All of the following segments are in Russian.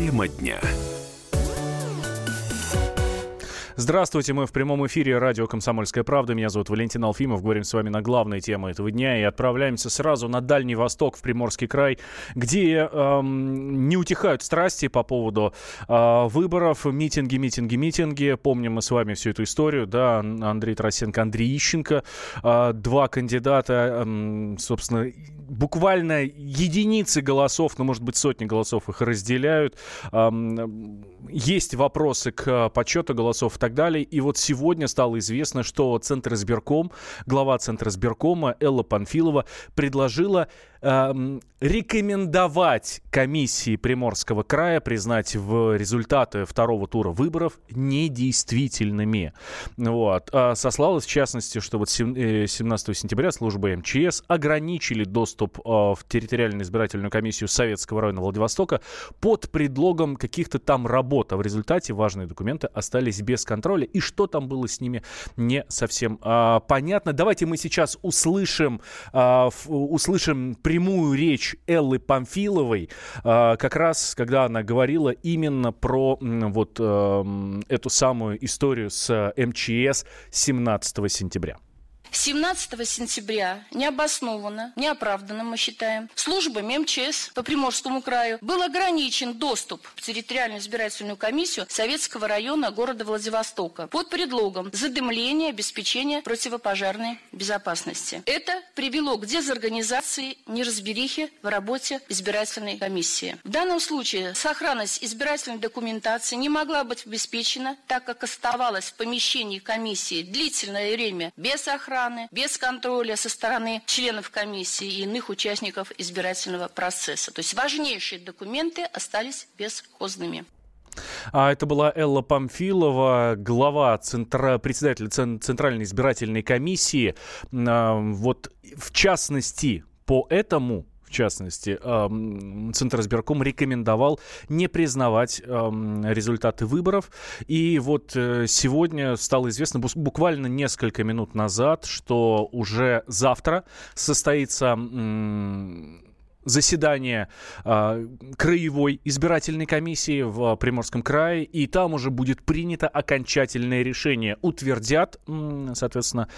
Тема дня. Здравствуйте, мы в прямом эфире радио «Комсомольская правда». Меня зовут Валентин Алфимов. Говорим с вами на главные темы этого дня и отправляемся сразу на Дальний Восток, в Приморский край, где эм, не утихают страсти по поводу э, выборов, митинги, митинги, митинги. Помним мы с вами всю эту историю, да, Андрей Тарасенко, Андрей Ищенко, э, два кандидата, э, собственно, буквально единицы голосов, ну, может быть, сотни голосов их разделяют. Э, есть вопросы к подсчету голосов и так далее. И вот сегодня стало известно, что Центр избирком, глава Центра избиркома Элла Панфилова предложила э, рекомендовать комиссии Приморского края признать в результаты второго тура выборов недействительными. Вот. А сослалась, в частности, что вот 17 э, сентября служба МЧС ограничили доступ э, в территориальную избирательную комиссию Советского района Владивостока под предлогом каких-то там работ. А в результате важные документы остались без контроля. И что там было с ними, не совсем э, понятно. Давайте мы сейчас услышим, э, услышим прямую речь Эллы Памфиловой, а, как раз когда она говорила именно про вот эм, эту самую историю с МЧС 17 сентября. 17 сентября необоснованно, неоправданно, мы считаем, службами МЧС по Приморскому краю был ограничен доступ в территориальную избирательную комиссию Советского района города Владивостока под предлогом задымления обеспечения противопожарной безопасности. Это привело к дезорганизации, неразберихе в работе избирательной комиссии. В данном случае сохранность избирательной документации не могла быть обеспечена, так как оставалась в помещении комиссии длительное время без охраны, охраны, без контроля со стороны членов комиссии и иных участников избирательного процесса. То есть важнейшие документы остались бесхозными. А это была Элла Памфилова, глава центра, председатель Центральной избирательной комиссии. Вот в частности по этому в частности, Центр избирком рекомендовал не признавать результаты выборов. И вот э, сегодня стало известно, буквально несколько минут назад, что уже завтра состоится заседание э, краевой избирательной комиссии в Приморском крае, и там уже будет принято окончательное решение. Утвердят, соответственно,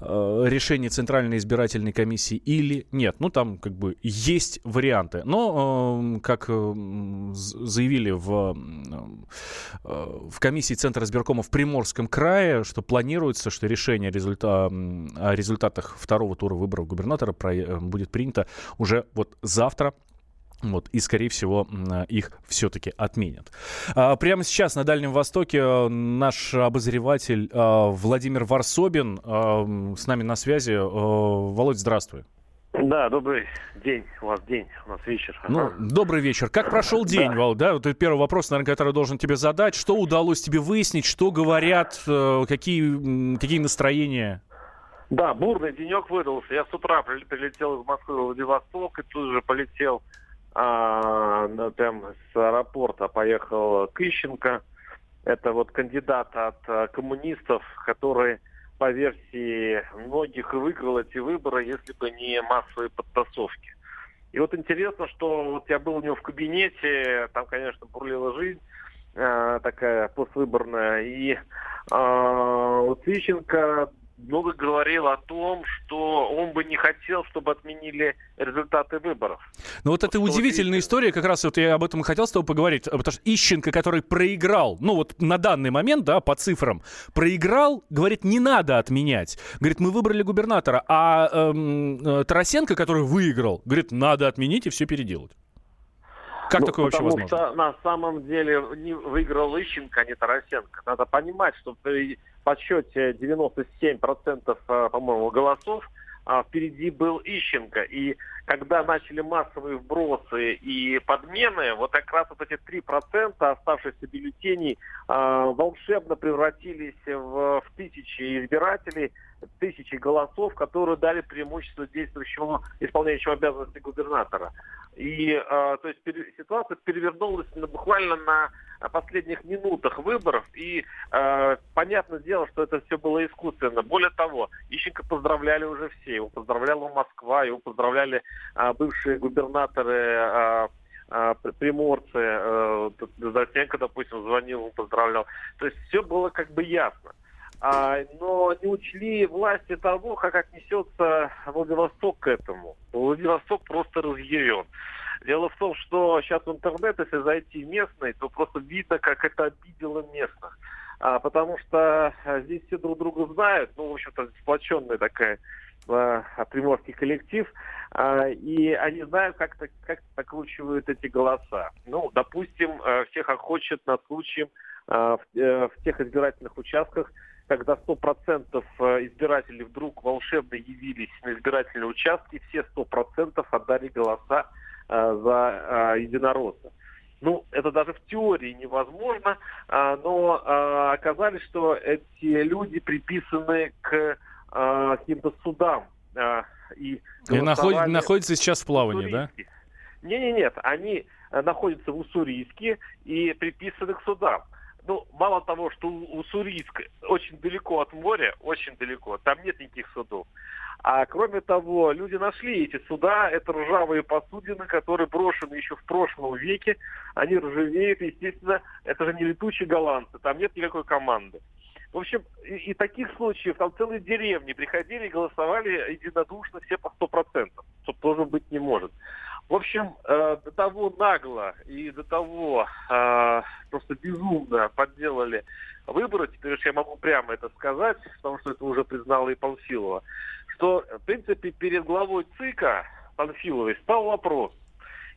э, решение Центральной избирательной комиссии или нет. Ну, там как бы есть варианты. Но, э, как заявили в, э, в комиссии Центра избиркома в Приморском крае, что планируется, что решение результа... о результатах второго тура выборов губернатора э, будет принято уже вот завтра вот, и, скорее всего, их все-таки отменят. А, прямо сейчас на Дальнем Востоке э, наш обозреватель э, Владимир Варсобин э, с нами на связи. Володь, здравствуй. Да, добрый день. У вас день, у нас вечер. Ну, добрый вечер. Как прошел день, да. Вал? Да, вот это первый вопрос, наверное, который должен тебе задать. Что удалось тебе выяснить, что говорят, какие, какие настроения? Да, бурный денек выдался. Я с утра прилетел из Москвы в Владивосток и тут же полетел а, прям с аэропорта, поехал к Ищенко. Это вот кандидат от а, коммунистов, который по версии многих выиграл эти выборы, если бы не массовые подтасовки. И вот интересно, что вот я был у него в кабинете, там, конечно, бурлила жизнь э, такая поствыборная, и э, вот Ищенко много говорил о том, что он бы не хотел, чтобы отменили результаты выборов. Ну вот это что удивительная видите? история, как раз вот я об этом хотел с тобой поговорить, потому что Ищенко, который проиграл, ну вот на данный момент, да, по цифрам, проиграл, говорит, не надо отменять. Говорит, мы выбрали губернатора, а эм, э, Тарасенко, который выиграл, говорит, надо отменить и все переделать. Как ну, такое вообще возможно? Потому что на самом деле не выиграл Ищенко, а не Тарасенко. Надо понимать, что при подсчете 97%, э, по-моему, голосов а, впереди был Ищенко. И когда начали массовые вбросы и подмены, вот как раз вот эти 3% оставшихся бюллетеней э, волшебно превратились в, в тысячи избирателей, тысячи голосов, которые дали преимущество действующему, исполняющему обязанности губернатора. И э, то есть пере, ситуация перевернулась на, буквально на последних минутах выборов, и э, понятное дело, что это все было искусственно. Более того, Ищенко поздравляли уже все. Его поздравляла Москва, его поздравляли э, бывшие губернаторы э, а, приморцы, а, Дозатенко, допустим, звонил, поздравлял. То есть все было как бы ясно. А, но не учли власти того, как отнесется Владивосток к этому. Владивосток просто разъярен. Дело в том, что сейчас в интернет, если зайти местный, то просто видно, как это обидело местных. А, потому что а, здесь все друг друга знают, ну, в общем-то, сплоченная такая а, приморский коллектив, а, и они знают, как, -то, как накручивают эти голоса. Ну, допустим, а, всех охочет над случаем а, в, а, в тех избирательных участках, когда 100% э, избирателей вдруг волшебно явились на избирательные участки, все 100% отдали голоса э, за э, единоросса. Ну, это даже в теории невозможно, э, но э, оказалось, что эти люди приписаны к э, каким-то судам. Э, и и находят, находятся сейчас в плавании, да? Нет, нет, нет, они э, находятся в Уссурийске и приписаны к судам ну, мало того, что Уссурийск очень далеко от моря, очень далеко, там нет никаких судов. А кроме того, люди нашли эти суда, это ржавые посудины, которые брошены еще в прошлом веке, они ржавеют, естественно, это же не летучие голландцы, там нет никакой команды. В общем, и, и таких случаев, там целые деревни приходили и голосовали единодушно все по сто процентов, что тоже быть не может. В общем, э, до того нагло и до того э, просто безумно подделали выборы, теперь уж я могу прямо это сказать, потому что это уже признала и Панфилова, что, в принципе, перед главой ЦИКа Панфиловой стал вопрос,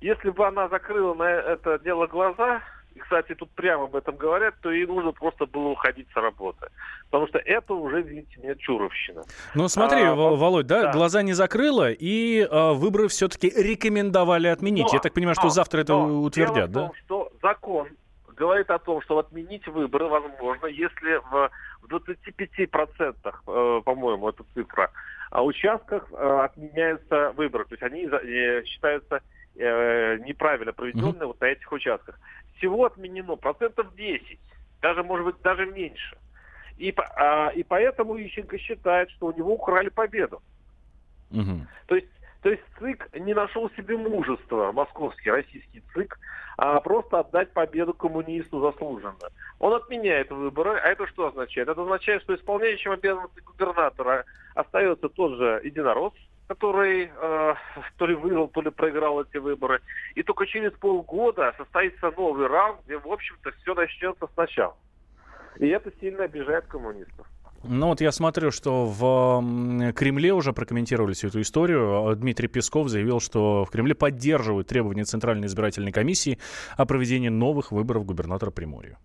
если бы она закрыла на это дело глаза, и, кстати, тут прямо об этом говорят, то ей нужно просто было уходить с работы. Потому что это уже, видите, мне чуровщина. Ну, смотри, а, Володь, да, да, глаза не закрыла, и а, выборы все-таки рекомендовали отменить. Но, Я так понимаю, что но, завтра это но утвердят, дело да? Том, что закон говорит о том, что отменить выборы возможно, если в, в 25%, э, по-моему, эта цифра, а участках э, отменяются выборы. То есть они э, считаются э, неправильно проведенные mm-hmm. вот на этих участках всего отменено процентов 10, даже, может быть, даже меньше. И, а, и поэтому Ющенко считает, что у него украли победу. Угу. То есть то есть ЦИК не нашел себе мужества, московский, российский ЦИК, а просто отдать победу коммунисту заслуженно. Он отменяет выборы, а это что означает? Это означает, что исполняющим обязанности губернатора остается тот же единорос, который э, то ли выиграл, то ли проиграл эти выборы. И только через полгода состоится новый раунд, где, в общем-то, все начнется сначала. И это сильно обижает коммунистов. Ну вот я смотрю, что в Кремле уже прокомментировали всю эту историю. Дмитрий Песков заявил, что в Кремле поддерживают требования Центральной избирательной комиссии о проведении новых выборов губернатора Приморья.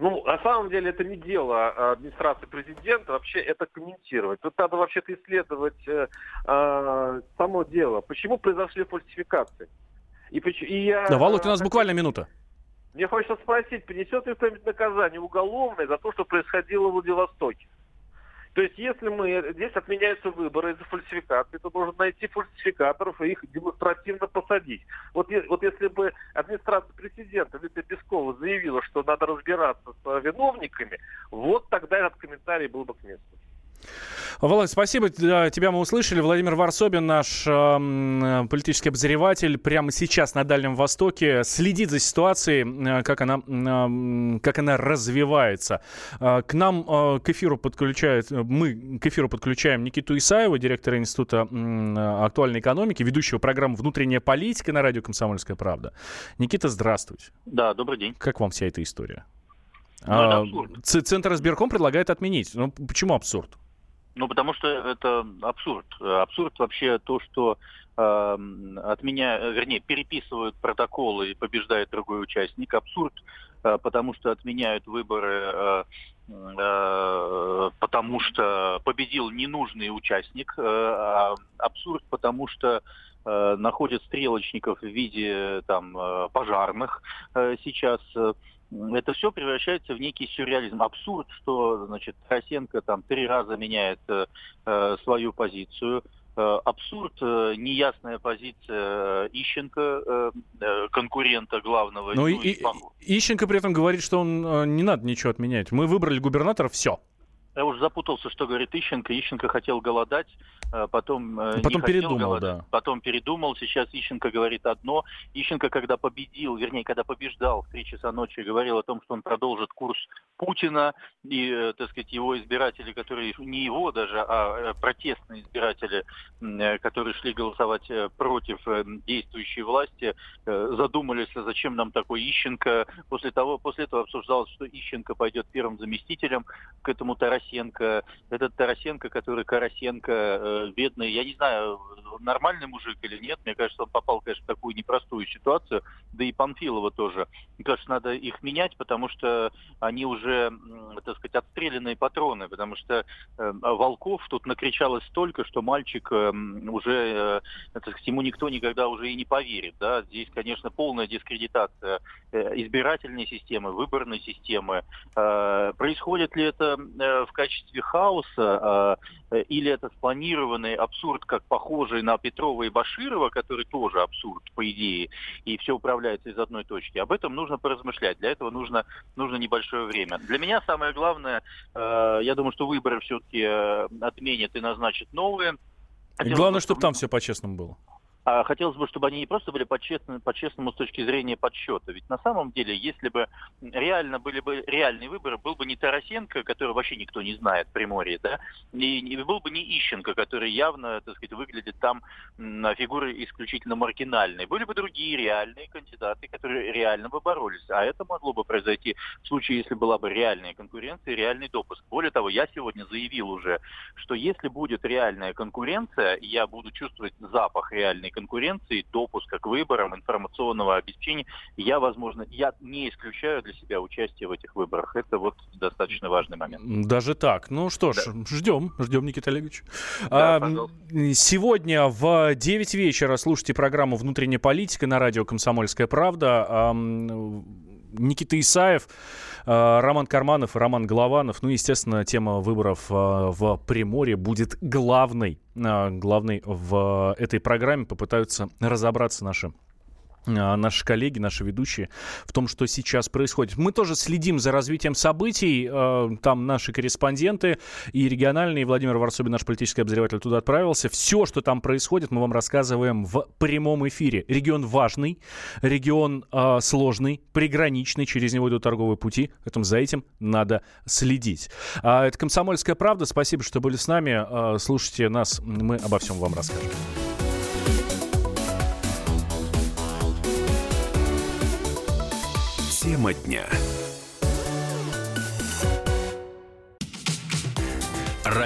Ну, на самом деле это не дело а, администрации президента вообще это комментировать. Тут надо вообще-то исследовать э, э, само дело. Почему произошли фальсификации? И, и я, да, Володь, у нас буквально минута. Мне хочется спросить, принесет ли кто-нибудь наказание уголовное за то, что происходило в Владивостоке? То есть, если мы здесь отменяются выборы из-за фальсификации, то нужно найти фальсификаторов и их демонстративно посадить. Вот, вот если бы администрация президента Витя Пескова заявила, что надо разбираться с виновниками, вот тогда этот комментарий был бы к месту. Володь, спасибо. Тебя мы услышали. Владимир Варсобин, наш э, политический обозреватель, прямо сейчас на Дальнем Востоке следит за ситуацией, э, как она, э, как она развивается. Э, к нам э, к эфиру подключают, мы к эфиру подключаем Никиту Исаева, директора Института э, актуальной экономики, ведущего программы «Внутренняя политика» на радио «Комсомольская правда». Никита, здравствуйте. Да, добрый день. Как вам вся эта история? Ну, а, Центр избирком предлагает отменить. Ну, почему абсурд? Ну, потому что это абсурд. Абсурд вообще то, что э, отменя, вернее, переписывают протоколы и побеждает другой участник. Абсурд, э, потому что отменяют выборы, э, э, потому что победил ненужный участник. Э, а абсурд, потому что э, находят стрелочников в виде там э, пожарных э, сейчас. Это все превращается в некий сюрреализм. Абсурд, что, значит, Тарасенко там три раза меняет э, э свою позицию. Э, абсурд, э, неясная позиция э, Ищенко, э, э конкурента главного. Ну, ну и, и, Ищенко при этом говорит, что он э, не надо ничего отменять. Мы выбрали губернатора, все. Я уже запутался, что говорит Ищенко. Ищенко хотел голодать, э, потом, э, потом не передумал, голодать, да. потом передумал. Сейчас Ищенко говорит одно. Ищенко, когда победил, вернее, когда побеждал в три часа ночи, говорил о том, что он продолжит курс Путина и, э, так сказать, его избиратели, которые не его даже, а протестные избиратели, которые шли голосовать против действующей власти, задумались, а зачем нам такой Ищенко. После того, после этого обсуждалось, что Ищенко пойдет первым заместителем к этому Тарасе Тарасенко, этот Тарасенко, который Карасенко, э, бедный, я не знаю, нормальный мужик или нет, мне кажется, он попал, конечно, в такую непростую ситуацию, да и Панфилова тоже. Мне кажется, надо их менять, потому что они уже, так сказать, отстрелянные патроны, потому что э, Волков тут накричалось столько, что мальчик э, уже, э, так сказать, ему никто никогда уже и не поверит, да, здесь, конечно, полная дискредитация э, избирательной системы, выборной системы. Э, происходит ли это в качестве хаоса, э, или это спланированный абсурд, как похожий на Петрова и Баширова, который тоже абсурд, по идее, и все управляется из одной точки. Об этом нужно поразмышлять. Для этого нужно, нужно небольшое время. Для меня самое главное, э, я думаю, что выборы все-таки э, отменят и назначат новые. Главное, чтобы там все по-честному было. А хотелось бы, чтобы они не просто были по-честному, по-честному с точки зрения подсчета. Ведь на самом деле, если бы реально были бы реальные выборы, был бы не Тарасенко, который вообще никто не знает в Приморье, да, и, и был бы не Ищенко, который явно, так сказать, выглядит там на фигуры исключительно маргинальной. Были бы другие реальные кандидаты, которые реально бы боролись. А это могло бы произойти в случае, если была бы реальная конкуренция реальный допуск. Более того, я сегодня заявил уже, что если будет реальная конкуренция, я буду чувствовать запах реальной конкуренции, допуска к выборам, информационного обеспечения, я, возможно, я не исключаю для себя участие в этих выборах. Это вот достаточно важный момент. Даже так. Ну что ж, да. ждем, ждем, Никита Олегович. Да, а, сегодня в 9 вечера слушайте программу «Внутренняя политика» на радио «Комсомольская правда». Никита Исаев, Роман Карманов Роман Голованов. Ну, естественно, тема выборов в Приморье будет главной а, главный в этой программе попытаются разобраться наши наши коллеги, наши ведущие в том, что сейчас происходит. Мы тоже следим за развитием событий. А, там наши корреспонденты и региональные. Владимир Варсобин, наш политический обозреватель, туда отправился. Все, что там происходит, мы вам рассказываем в прямом эфире. Регион важный, регион э, сложный, приграничный. Через него идут торговые пути. Поэтому за этим надо следить. А, это «Комсомольская правда». Спасибо, что были с нами. Слушайте нас. Мы обо всем вам расскажем. Тема дня.